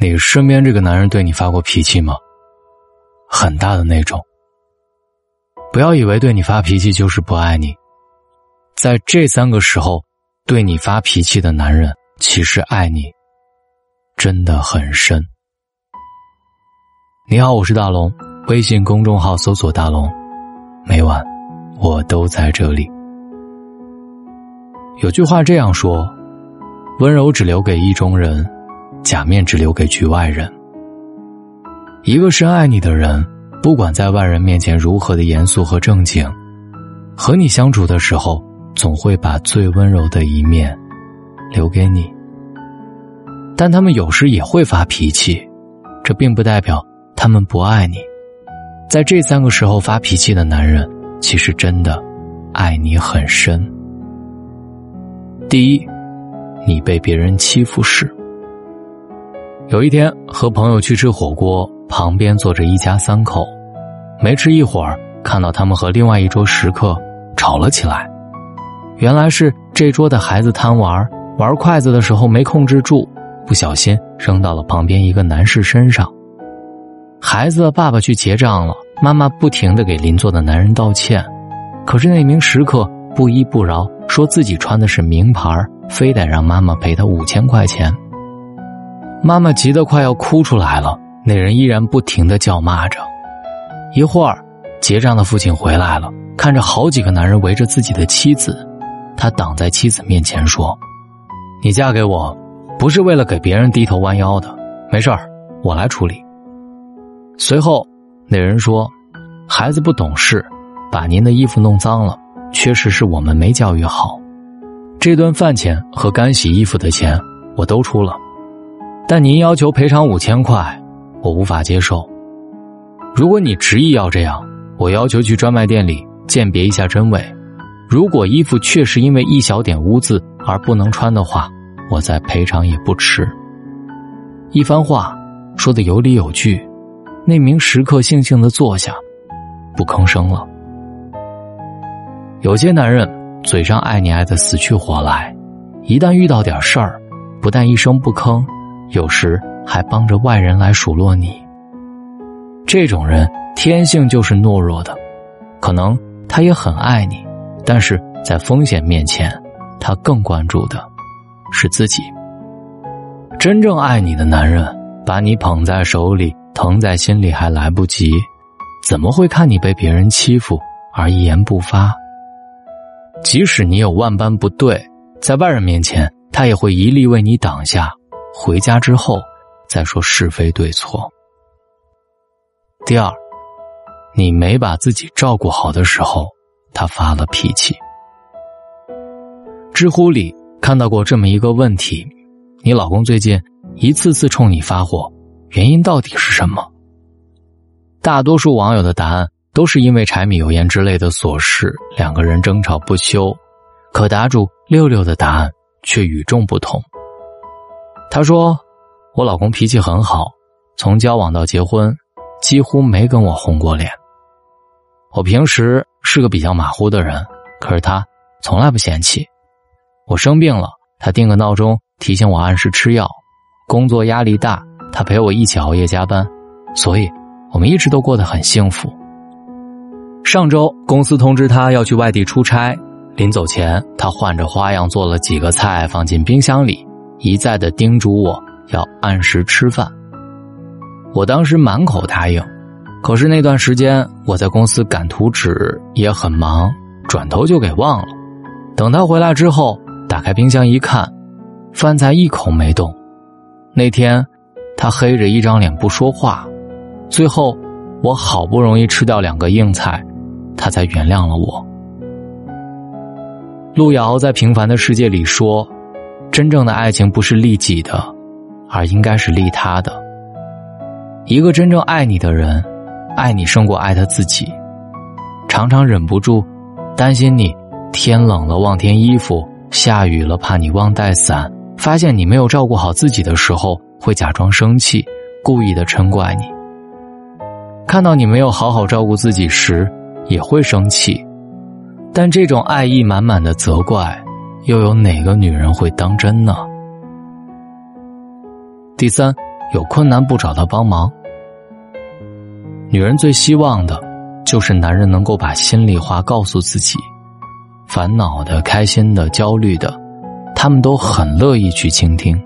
你身边这个男人对你发过脾气吗？很大的那种。不要以为对你发脾气就是不爱你，在这三个时候，对你发脾气的男人其实爱你真的很深。你好，我是大龙，微信公众号搜索“大龙”，每晚我都在这里。有句话这样说：“温柔只留给意中人，假面只留给局外人。”一个深爱你的人，不管在外人面前如何的严肃和正经，和你相处的时候，总会把最温柔的一面留给你。但他们有时也会发脾气，这并不代表。他们不爱你，在这三个时候发脾气的男人，其实真的爱你很深。第一，你被别人欺负时。有一天和朋友去吃火锅，旁边坐着一家三口，没吃一会儿，看到他们和另外一桌食客吵了起来。原来是这桌的孩子贪玩，玩筷子的时候没控制住，不小心扔到了旁边一个男士身上。孩子的爸爸去结账了，妈妈不停的给邻座的男人道歉，可是那名食客不依不饶，说自己穿的是名牌，非得让妈妈赔他五千块钱。妈妈急得快要哭出来了，那人依然不停的叫骂着。一会儿，结账的父亲回来了，看着好几个男人围着自己的妻子，他挡在妻子面前说：“你嫁给我，不是为了给别人低头弯腰的，没事儿，我来处理。”随后，那人说：“孩子不懂事，把您的衣服弄脏了，确实是我们没教育好。这顿饭钱和干洗衣服的钱我都出了，但您要求赔偿五千块，我无法接受。如果你执意要这样，我要求去专卖店里鉴别一下真伪。如果衣服确实因为一小点污渍而不能穿的话，我再赔偿也不迟。”一番话说的有理有据。那名食客悻悻的坐下，不吭声了。有些男人嘴上爱你爱的死去活来，一旦遇到点事儿，不但一声不吭，有时还帮着外人来数落你。这种人天性就是懦弱的，可能他也很爱你，但是在风险面前，他更关注的是自己。真正爱你的男人，把你捧在手里。疼在心里还来不及，怎么会看你被别人欺负而一言不发？即使你有万般不对，在外人面前，他也会一力为你挡下。回家之后再说是非对错。第二，你没把自己照顾好的时候，他发了脾气。知乎里看到过这么一个问题：你老公最近一次次冲你发火。原因到底是什么？大多数网友的答案都是因为柴米油盐之类的琐事，两个人争吵不休。可答主六六的答案却与众不同。他说：“我老公脾气很好，从交往到结婚，几乎没跟我红过脸。我平时是个比较马虎的人，可是他从来不嫌弃。我生病了，他定个闹钟提醒我按时吃药。工作压力大。”他陪我一起熬夜加班，所以我们一直都过得很幸福。上周公司通知他要去外地出差，临走前他换着花样做了几个菜放进冰箱里，一再的叮嘱我要按时吃饭。我当时满口答应，可是那段时间我在公司赶图纸也很忙，转头就给忘了。等他回来之后，打开冰箱一看，饭菜一口没动。那天。他黑着一张脸不说话，最后我好不容易吃掉两个硬菜，他才原谅了我。路遥在《平凡的世界》里说：“真正的爱情不是利己的，而应该是利他的。一个真正爱你的人，爱你胜过爱他自己，常常忍不住担心你天冷了忘添衣服，下雨了怕你忘带伞，发现你没有照顾好自己的时候。”会假装生气，故意的嗔怪你。看到你没有好好照顾自己时，也会生气。但这种爱意满满的责怪，又有哪个女人会当真呢？第三，有困难不找他帮忙。女人最希望的，就是男人能够把心里话告诉自己，烦恼的、开心的、焦虑的，他们都很乐意去倾听。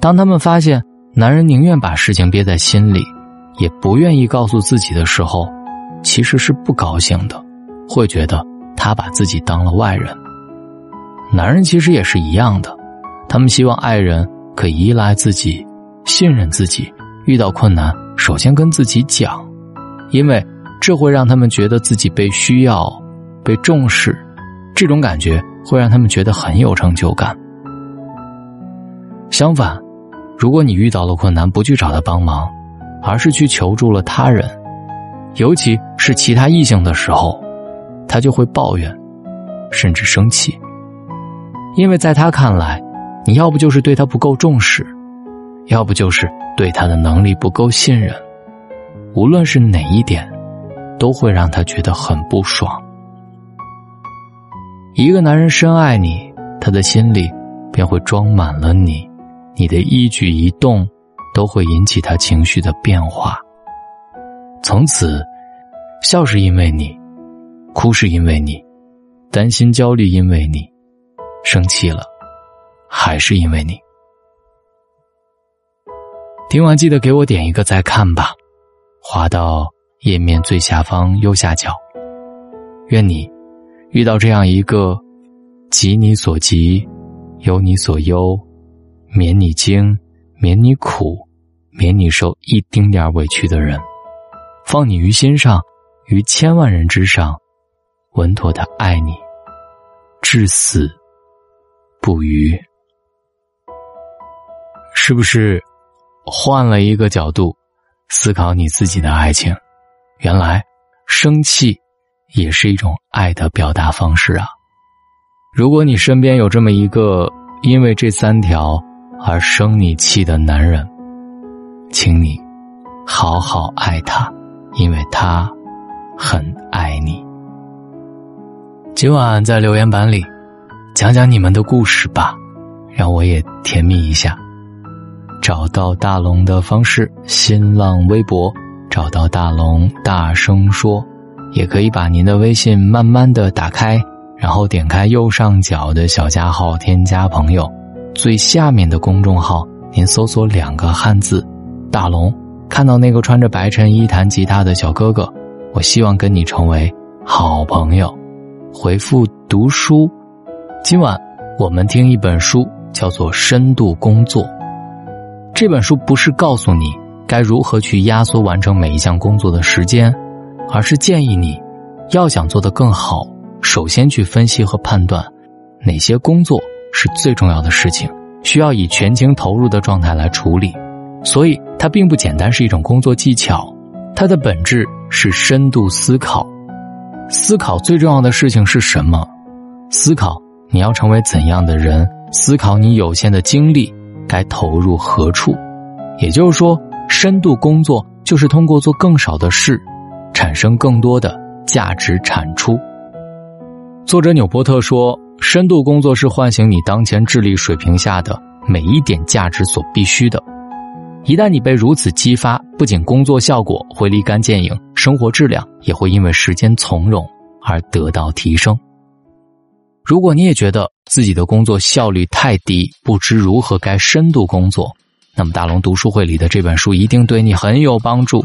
当他们发现男人宁愿把事情憋在心里，也不愿意告诉自己的时候，其实是不高兴的，会觉得他把自己当了外人。男人其实也是一样的，他们希望爱人可以依赖自己，信任自己，遇到困难。首先跟自己讲，因为这会让他们觉得自己被需要、被重视，这种感觉会让他们觉得很有成就感。相反，如果你遇到了困难不去找他帮忙，而是去求助了他人，尤其是其他异性的时候，他就会抱怨，甚至生气，因为在他看来，你要不就是对他不够重视。要不就是对他的能力不够信任，无论是哪一点，都会让他觉得很不爽。一个男人深爱你，他的心里便会装满了你，你的一举一动都会引起他情绪的变化。从此，笑是因为你，哭是因为你，担心焦虑因为你，生气了还是因为你。听完记得给我点一个再看吧，滑到页面最下方右下角。愿你遇到这样一个急你所急、忧你所忧、免你惊、免你苦、免你受一丁点委屈的人，放你于心上，于千万人之上，稳妥的爱你，至死不渝，是不是？换了一个角度思考你自己的爱情，原来生气也是一种爱的表达方式啊！如果你身边有这么一个因为这三条而生你气的男人，请你好好爱他，因为他很爱你。今晚在留言板里讲讲你们的故事吧，让我也甜蜜一下。找到大龙的方式：新浪微博找到大龙，大声说。也可以把您的微信慢慢的打开，然后点开右上角的小加号，添加朋友，最下面的公众号，您搜索两个汉字“大龙”，看到那个穿着白衬衣弹吉他的小哥哥，我希望跟你成为好朋友。回复读书，今晚我们听一本书，叫做《深度工作》。这本书不是告诉你该如何去压缩完成每一项工作的时间，而是建议你，要想做得更好，首先去分析和判断哪些工作是最重要的事情，需要以全情投入的状态来处理。所以，它并不简单是一种工作技巧，它的本质是深度思考。思考最重要的事情是什么？思考你要成为怎样的人？思考你有限的精力。该投入何处？也就是说，深度工作就是通过做更少的事，产生更多的价值产出。作者纽波特说：“深度工作是唤醒你当前智力水平下的每一点价值所必须的。一旦你被如此激发，不仅工作效果会立竿见影，生活质量也会因为时间从容而得到提升。”如果你也觉得自己的工作效率太低，不知如何该深度工作，那么大龙读书会里的这本书一定对你很有帮助。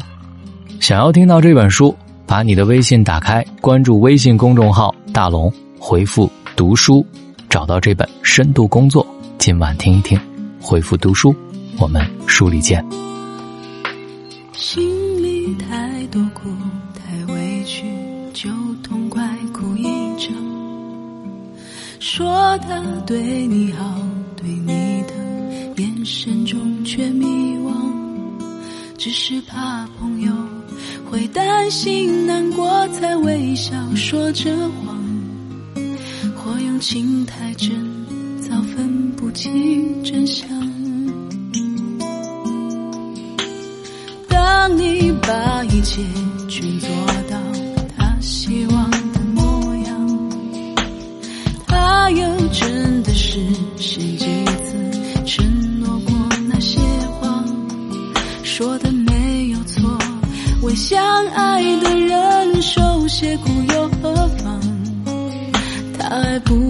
想要听到这本书，把你的微信打开，关注微信公众号“大龙”，回复“读书”，找到这本《深度工作》，今晚听一听。回复“读书”，我们书里见。说他对你好，对你的眼神中却迷惘，只是怕朋友会担心难过才微笑说着谎，或用情太真，早分不清真相。当你把一切全做到他希望。真的是信几次承诺过那些话，说的没有错。为相爱的人受些苦又何妨？他爱不。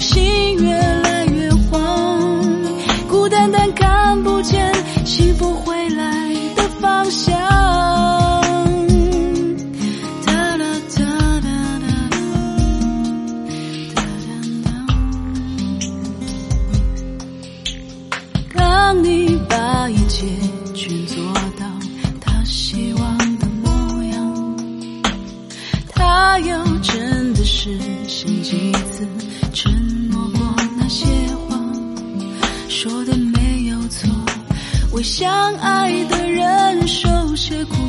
心越来越慌，孤单单看不见幸福回来的方向。哒啦哒哒哒哒哒哒。当你把一切全做到他希望的模样，他有真。只是想几次承诺过那些话，说的没有错，为相爱的人受些苦。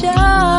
下。